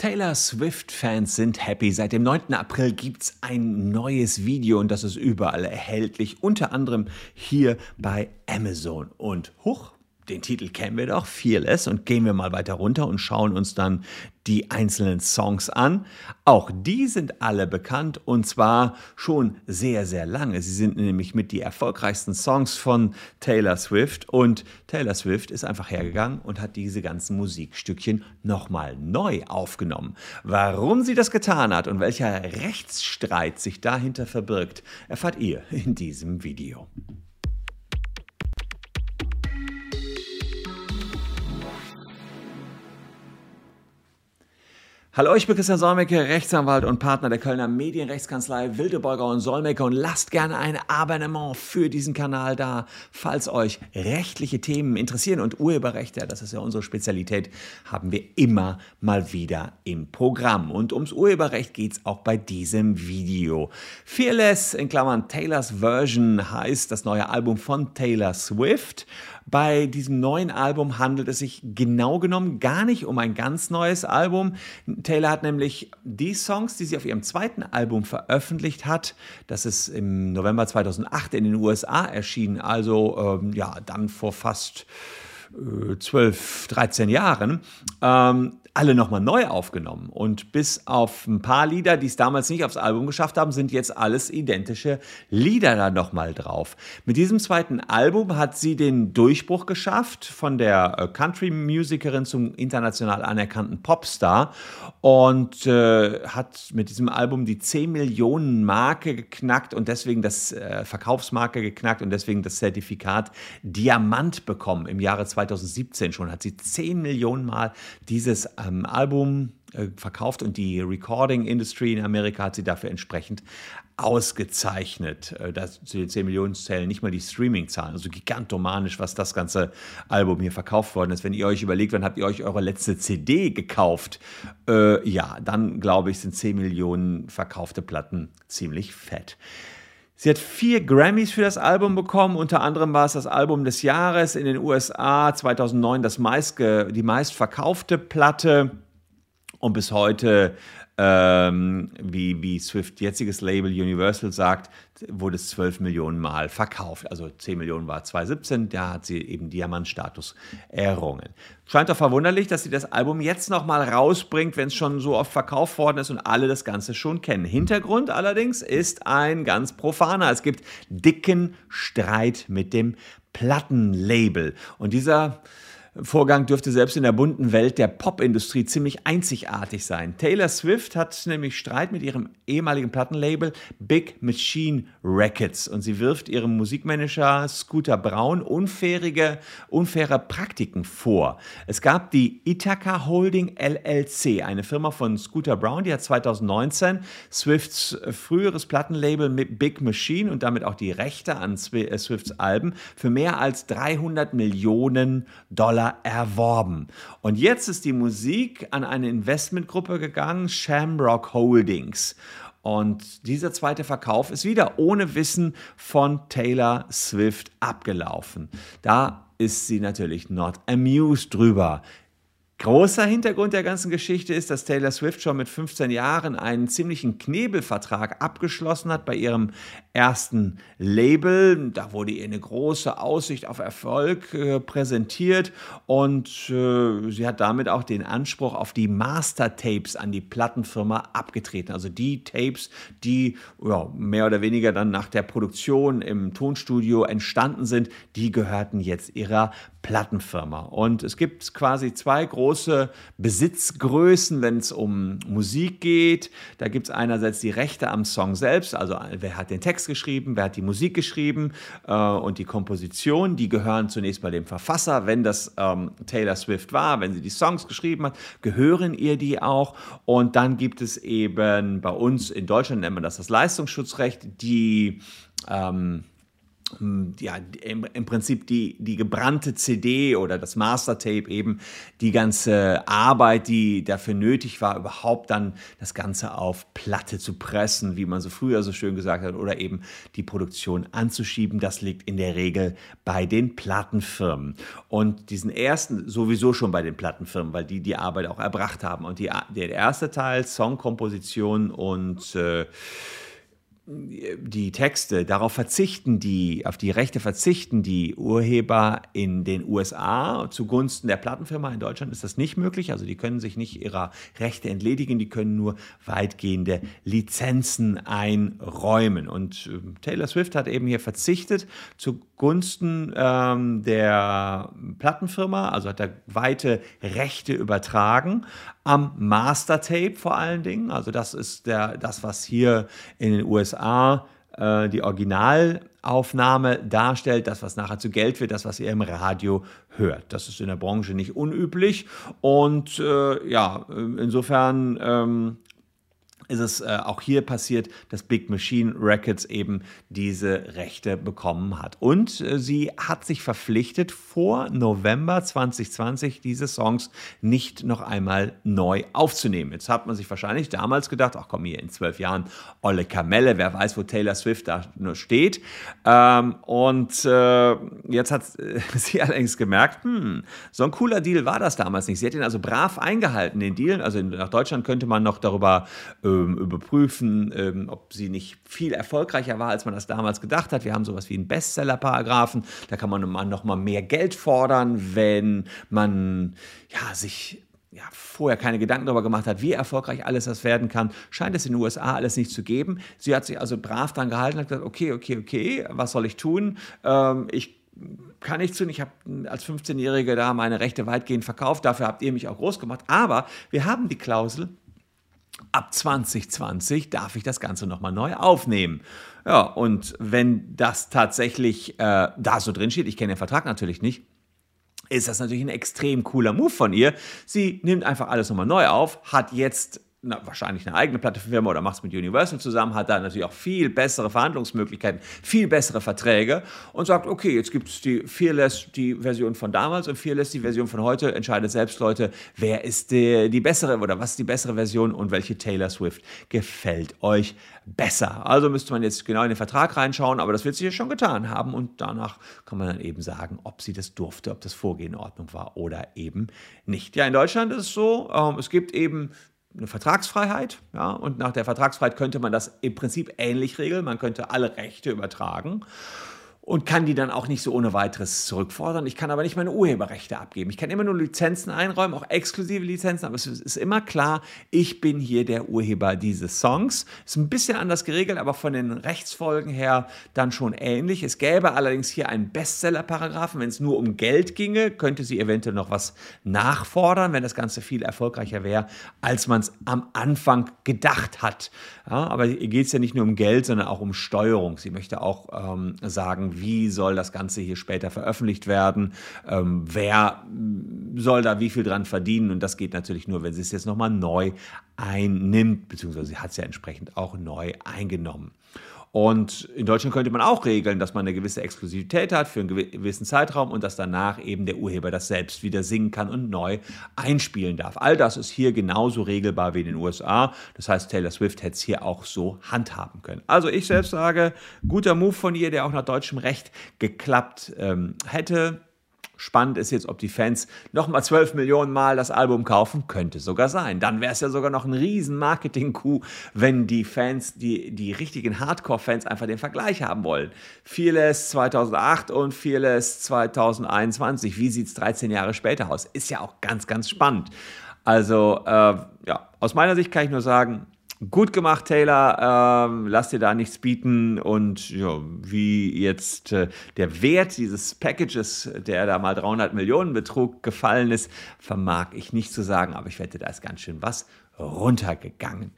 Taylor Swift-Fans sind happy. Seit dem 9. April gibt es ein neues Video und das ist überall erhältlich, unter anderem hier bei Amazon. Und huch, den Titel kennen wir doch, Fearless, und gehen wir mal weiter runter und schauen uns dann die einzelnen Songs an. Auch die sind alle bekannt und zwar schon sehr, sehr lange. Sie sind nämlich mit die erfolgreichsten Songs von Taylor Swift und Taylor Swift ist einfach hergegangen und hat diese ganzen Musikstückchen nochmal neu aufgenommen. Warum sie das getan hat und welcher Rechtsstreit sich dahinter verbirgt, erfahrt ihr in diesem Video. Hallo, ich bin Christian Solmecke, Rechtsanwalt und Partner der Kölner Medienrechtskanzlei Wildeborger und Solmecke und lasst gerne ein Abonnement für diesen Kanal da, falls euch rechtliche Themen interessieren und Urheberrechte, das ist ja unsere Spezialität, haben wir immer mal wieder im Programm. Und ums Urheberrecht geht es auch bei diesem Video. Fearless in Klammern Taylors Version heißt das neue Album von Taylor Swift. Bei diesem neuen Album handelt es sich genau genommen gar nicht um ein ganz neues Album. Taylor hat nämlich die Songs, die sie auf ihrem zweiten Album veröffentlicht hat, das ist im November 2008 in den USA erschienen, also ähm, ja, dann vor fast äh, 12, 13 Jahren, ähm, alle nochmal neu aufgenommen. Und bis auf ein paar Lieder, die es damals nicht aufs Album geschafft haben, sind jetzt alles identische Lieder da nochmal drauf. Mit diesem zweiten Album hat sie den Durchbruch geschafft von der äh, Country-Musikerin zum international anerkannten Popstar und äh, hat mit diesem Album die 10 Millionen Marke geknackt und deswegen das äh, Verkaufsmarke geknackt und deswegen das Zertifikat Diamant bekommen. Im Jahre 2017 schon hat sie 10 Millionen Mal dieses ähm, Album äh, verkauft und die Recording Industry in Amerika hat sie dafür entsprechend ausgezeichnet. Äh, das, zu den 10 Millionen zählen nicht mal die Streaming-Zahlen, also gigantomanisch, was das ganze Album hier verkauft worden ist. Wenn ihr euch überlegt, wann habt ihr euch eure letzte CD gekauft? Äh, ja, dann glaube ich, sind 10 Millionen verkaufte Platten ziemlich fett. Sie hat vier Grammys für das Album bekommen. Unter anderem war es das Album des Jahres in den USA 2009 das meistge die meistverkaufte Platte und bis heute ähm, wie, wie Swift jetziges Label Universal sagt, wurde es 12 Millionen Mal verkauft. Also 10 Millionen war 2017, da hat sie eben Diamantstatus errungen. Scheint doch verwunderlich, dass sie das Album jetzt nochmal rausbringt, wenn es schon so oft verkauft worden ist und alle das Ganze schon kennen. Hintergrund allerdings ist ein ganz profaner. Es gibt dicken Streit mit dem Plattenlabel. Und dieser Vorgang dürfte selbst in der bunten Welt der Popindustrie ziemlich einzigartig sein. Taylor Swift hat nämlich Streit mit ihrem ehemaligen Plattenlabel Big Machine Records und sie wirft ihrem Musikmanager Scooter Braun unfairige, unfaire Praktiken vor. Es gab die Ithaca Holding LLC, eine Firma von Scooter Braun, die hat 2019 Swifts früheres Plattenlabel mit Big Machine und damit auch die Rechte an äh, Swifts Alben für mehr als 300 Millionen Dollar Dollar erworben. Und jetzt ist die Musik an eine Investmentgruppe gegangen, Shamrock Holdings. Und dieser zweite Verkauf ist wieder ohne Wissen von Taylor Swift abgelaufen. Da ist sie natürlich not amused drüber. Großer Hintergrund der ganzen Geschichte ist, dass Taylor Swift schon mit 15 Jahren einen ziemlichen Knebelvertrag abgeschlossen hat bei ihrem ersten Label. Da wurde ihr eine große Aussicht auf Erfolg äh, präsentiert und äh, sie hat damit auch den Anspruch auf die Master-Tapes an die Plattenfirma abgetreten. Also die Tapes, die ja, mehr oder weniger dann nach der Produktion im Tonstudio entstanden sind, die gehörten jetzt ihrer Plattenfirma. Und es gibt quasi zwei große Besitzgrößen, wenn es um Musik geht. Da gibt es einerseits die Rechte am Song selbst, also wer hat den Text geschrieben, wer hat die Musik geschrieben äh, und die Komposition. Die gehören zunächst mal dem Verfasser. Wenn das ähm, Taylor Swift war, wenn sie die Songs geschrieben hat, gehören ihr die auch. Und dann gibt es eben bei uns in Deutschland nennt man das das Leistungsschutzrecht, die ähm, hm, ja, im, im, Prinzip die, die gebrannte CD oder das Mastertape eben, die ganze Arbeit, die dafür nötig war, überhaupt dann das Ganze auf Platte zu pressen, wie man so früher so schön gesagt hat, oder eben die Produktion anzuschieben, das liegt in der Regel bei den Plattenfirmen. Und diesen ersten sowieso schon bei den Plattenfirmen, weil die die Arbeit auch erbracht haben. Und die, der erste Teil, Songkomposition und äh, die Texte, darauf verzichten die, auf die Rechte verzichten die Urheber in den USA zugunsten der Plattenfirma. In Deutschland ist das nicht möglich. Also die können sich nicht ihrer Rechte entledigen, die können nur weitgehende Lizenzen einräumen. Und äh, Taylor Swift hat eben hier verzichtet zugunsten ähm, der Plattenfirma, also hat er weite Rechte übertragen am Mastertape vor allen Dingen. Also das ist der, das, was hier in den USA äh, die Originalaufnahme darstellt, das, was nachher zu Geld wird, das, was ihr im Radio hört. Das ist in der Branche nicht unüblich. Und äh, ja, insofern ähm, ist es äh, auch hier passiert, dass Big Machine Records eben diese Rechte bekommen hat. Und äh, sie hat sich verpflichtet, vor November 2020 diese Songs nicht noch einmal neu aufzunehmen. Jetzt hat man sich wahrscheinlich damals gedacht, ach komm hier, in zwölf Jahren Olle Kamelle, wer weiß, wo Taylor Swift da nur steht. Ähm, und äh, jetzt hat sie allerdings gemerkt, hm, so ein cooler Deal war das damals nicht. Sie hat ihn also brav eingehalten, den Deal. Also nach Deutschland könnte man noch darüber äh, überprüfen, ähm, ob sie nicht viel erfolgreicher war, als man das damals gedacht hat. Wir haben sowas wie einen Bestseller-Paragraphen. Da kann man noch mal mehr Geld fordern, wenn man ja, sich ja, vorher keine Gedanken darüber gemacht hat, wie erfolgreich alles das werden kann, scheint es in den USA alles nicht zu geben. Sie hat sich also brav daran gehalten und gesagt, okay, okay, okay, was soll ich tun? Ähm, ich kann nichts tun. Ich habe als 15-Jährige da meine Rechte weitgehend verkauft. Dafür habt ihr mich auch groß gemacht. Aber wir haben die Klausel, ab 2020 darf ich das Ganze nochmal neu aufnehmen. Ja, und wenn das tatsächlich äh, da so drin steht, ich kenne den Vertrag natürlich nicht, ist das natürlich ein extrem cooler Move von ihr. Sie nimmt einfach alles nochmal neu auf, hat jetzt na, wahrscheinlich eine eigene Plattefirma oder macht es mit Universal zusammen, hat da natürlich auch viel bessere Verhandlungsmöglichkeiten, viel bessere Verträge und sagt, okay, jetzt gibt es die Fearless, die Version von damals und Fearless, die Version von heute, entscheidet selbst Leute, wer ist die, die bessere oder was ist die bessere Version und welche Taylor Swift gefällt euch besser. Also müsste man jetzt genau in den Vertrag reinschauen, aber das wird sie ja schon getan haben und danach kann man dann eben sagen, ob sie das durfte, ob das Vorgehen in Ordnung war oder eben nicht. Ja, in Deutschland ist es so, ähm, es gibt eben eine Vertragsfreiheit. Ja, und nach der Vertragsfreiheit könnte man das im Prinzip ähnlich regeln. Man könnte alle Rechte übertragen und kann die dann auch nicht so ohne weiteres zurückfordern. Ich kann aber nicht meine Urheberrechte abgeben. Ich kann immer nur Lizenzen einräumen, auch exklusive Lizenzen, aber es ist immer klar, ich bin hier der Urheber dieses Songs. Ist ein bisschen anders geregelt, aber von den Rechtsfolgen her dann schon ähnlich. Es gäbe allerdings hier einen Bestseller-Paragraphen. Wenn es nur um Geld ginge, könnte sie eventuell noch was nachfordern, wenn das Ganze viel erfolgreicher wäre, als man es am Anfang gedacht hat. Ja, aber hier geht es ja nicht nur um Geld, sondern auch um Steuerung. Sie möchte auch ähm, sagen, wie soll das Ganze hier später veröffentlicht werden, ähm, wer soll da wie viel dran verdienen und das geht natürlich nur, wenn sie es jetzt nochmal neu einnimmt, beziehungsweise sie hat es ja entsprechend auch neu eingenommen. Und in Deutschland könnte man auch regeln, dass man eine gewisse Exklusivität hat für einen gewissen Zeitraum und dass danach eben der Urheber das selbst wieder singen kann und neu einspielen darf. All das ist hier genauso regelbar wie in den USA. Das heißt, Taylor Swift hätte es hier auch so handhaben können. Also ich selbst sage, guter Move von ihr, der auch nach deutschem Recht geklappt ähm, hätte. Spannend ist jetzt, ob die Fans nochmal 12 Millionen Mal das Album kaufen. Könnte sogar sein. Dann wäre es ja sogar noch ein riesen Marketing-Coup, wenn die Fans, die, die richtigen Hardcore-Fans einfach den Vergleich haben wollen. Fearless 2008 und Fearless 2021. Wie sieht es 13 Jahre später aus? Ist ja auch ganz, ganz spannend. Also, äh, ja, aus meiner Sicht kann ich nur sagen, Gut gemacht, Taylor. Ähm, lass dir da nichts bieten. Und ja, wie jetzt äh, der Wert dieses Packages, der da mal 300 Millionen Betrug gefallen ist, vermag ich nicht zu sagen. Aber ich wette, da ist ganz schön was runtergegangen.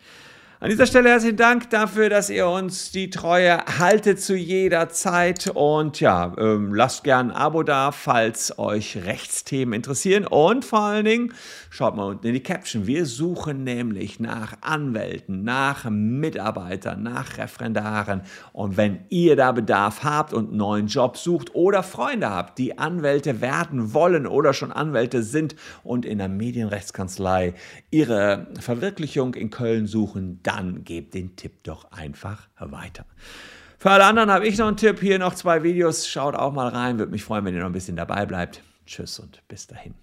An dieser Stelle herzlichen Dank dafür, dass ihr uns die Treue haltet zu jeder Zeit. Und ja, ähm, lasst gern ein Abo da, falls euch Rechtsthemen interessieren. Und vor allen Dingen schaut mal unten in die Caption. Wir suchen nämlich nach Anwälten, nach Mitarbeitern, nach Referendaren. Und wenn ihr da Bedarf habt und einen neuen Job sucht oder Freunde habt, die Anwälte werden wollen oder schon Anwälte sind und in der Medienrechtskanzlei ihre Verwirklichung in Köln suchen, dann gebt den Tipp doch einfach weiter. Für alle anderen habe ich noch einen Tipp. Hier noch zwei Videos. Schaut auch mal rein. Würde mich freuen, wenn ihr noch ein bisschen dabei bleibt. Tschüss und bis dahin.